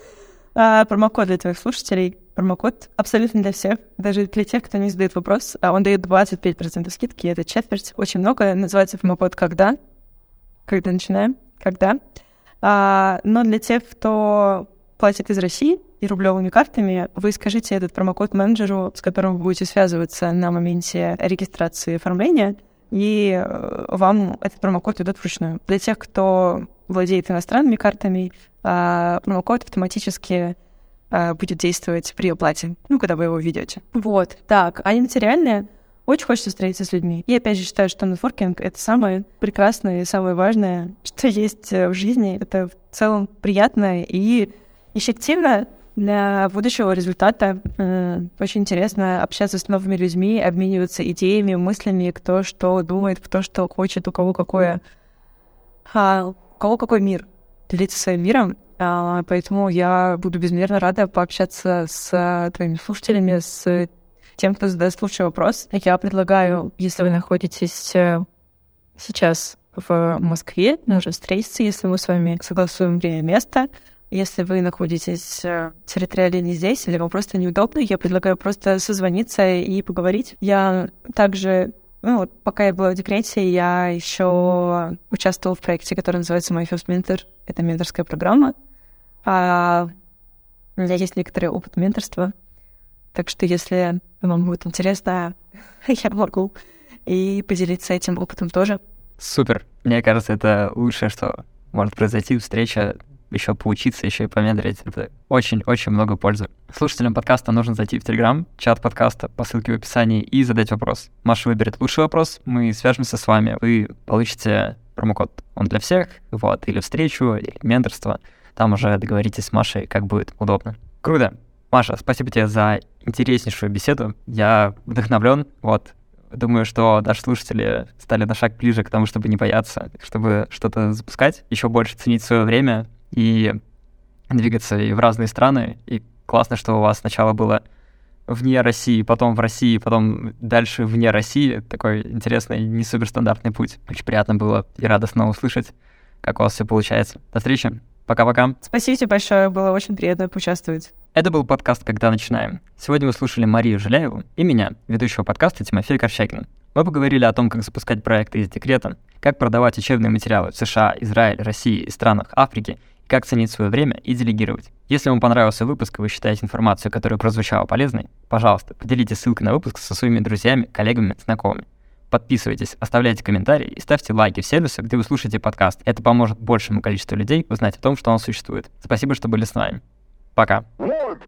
а, промокод для твоих слушателей. Промокод абсолютно для всех, даже для тех, кто не задает вопрос. А он дает 25% скидки, это четверть. Очень много. Называется промокод «Когда?» Когда начинаем, когда. А, но для тех, кто платит из России и рублевыми картами, вы скажите этот промокод менеджеру, с которым вы будете связываться на моменте регистрации оформления, и э, вам этот промокод идет вручную. Для тех, кто владеет иностранными картами, а, промокод автоматически а, будет действовать при оплате, ну, когда вы его ведете. Вот, так, а нематериальное — очень хочется встретиться с людьми. И опять же считаю, что нетворкинг — это самое прекрасное и самое важное, что есть э, в жизни. Это в целом приятно и эффективно для будущего результата. Очень интересно общаться с новыми людьми, обмениваться идеями, мыслями, кто что думает, кто что хочет, у кого какое... А, у кого какой мир. Делиться своим миром. А, поэтому я буду безмерно рада пообщаться с твоими слушателями, с тем, кто задаст лучший вопрос. Я предлагаю, если вы находитесь э, сейчас в Москве, нужно встретиться, если мы с вами согласуем время место. Если вы находитесь э, территориально не здесь, или вам просто неудобно, я предлагаю просто созвониться и поговорить. Я также ну, вот, пока я была в декрете, я еще участвовала в проекте, который называется My First Mentor. Это менторская программа. А у меня есть некоторый опыт менторства. Так что, если вам будет интересно, я могу и поделиться этим опытом тоже. Супер. Мне кажется, это лучшее, что может произойти. Встреча, еще поучиться, еще и помедрить. Это очень-очень много пользы. Слушателям подкаста нужно зайти в Телеграм, чат подкаста по ссылке в описании и задать вопрос. Маша выберет лучший вопрос, мы свяжемся с вами, вы получите промокод. Он для всех, вот, или встречу, или менторство. Там уже договоритесь с Машей, как будет удобно. Круто. Маша, спасибо тебе за интереснейшую беседу. Я вдохновлен. Вот. Думаю, что даже слушатели стали на шаг ближе к тому, чтобы не бояться, чтобы что-то запускать, еще больше ценить свое время и двигаться и в разные страны. И классно, что у вас сначала было вне России, потом в России, потом дальше вне России. Такой интересный, не суперстандартный путь. Очень приятно было и радостно услышать, как у вас все получается. До встречи. Пока-пока. Спасибо тебе большое, было очень приятно поучаствовать. Это был подкаст «Когда начинаем». Сегодня вы слушали Марию Жиляеву и меня, ведущего подкаста Тимофея Корчагина. Мы поговорили о том, как запускать проекты из декрета, как продавать учебные материалы в США, Израиль, России и странах Африки, и как ценить свое время и делегировать. Если вам понравился выпуск и вы считаете информацию, которая прозвучала полезной, пожалуйста, поделитесь ссылкой на выпуск со своими друзьями, коллегами, знакомыми. Подписывайтесь, оставляйте комментарии и ставьте лайки в сервисах, где вы слушаете подкаст. Это поможет большему количеству людей узнать о том, что он существует. Спасибо, что были с нами. Пока. One,